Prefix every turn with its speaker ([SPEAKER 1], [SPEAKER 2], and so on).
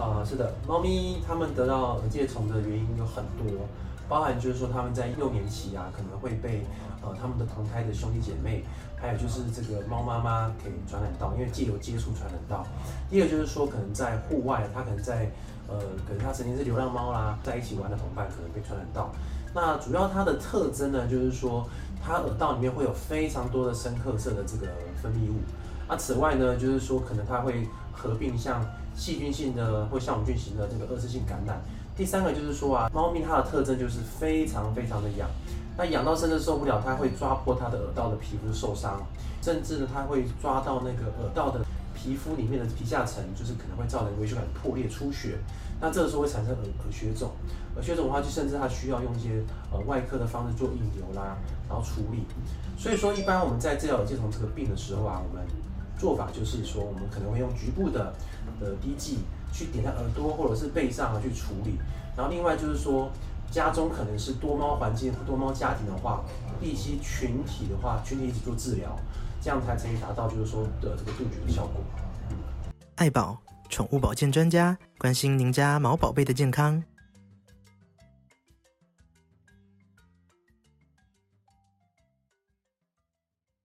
[SPEAKER 1] 呃，是的，猫咪它们得到耳疥虫的原因有很多，包含就是说它们在幼年期啊，可能会被呃它们的同胎的兄弟姐妹，还有就是这个猫妈妈给传染到，因为借由接触传染到。第二就是说，可能在户外，它可能在呃，可能它曾经是流浪猫啦，在一起玩的同伴可能被传染到。那主要它的特征呢，就是说它耳道里面会有非常多的深褐色的这个分泌物。那此外呢，就是说可能它会合并像细菌性的或酵母菌型的这个二次性感染。第三个就是说啊，猫咪它的特征就是非常非常的痒，那痒到甚至受不了，它会抓破它的耳道的皮肤受伤，甚至呢它会抓到那个耳道的皮肤里面的皮下层，就是可能会造成微血管破裂出血。那这个时候会产生耳耳血肿，耳血肿的话就甚至它需要用一些呃外科的方式做引流啦，然后处理。所以说一般我们在治疗耳疥虫这个病的时候啊，我们做法就是说，我们可能会用局部的呃滴剂去点在耳朵或者是背上啊去处理，然后另外就是说，家中可能是多猫环境、多猫家庭的话，必须群体的话，群体一起做治疗，这样才可以达到就是说的这个杜绝的效果。
[SPEAKER 2] 爱宝宠物保健专家关心您家毛宝贝的健康。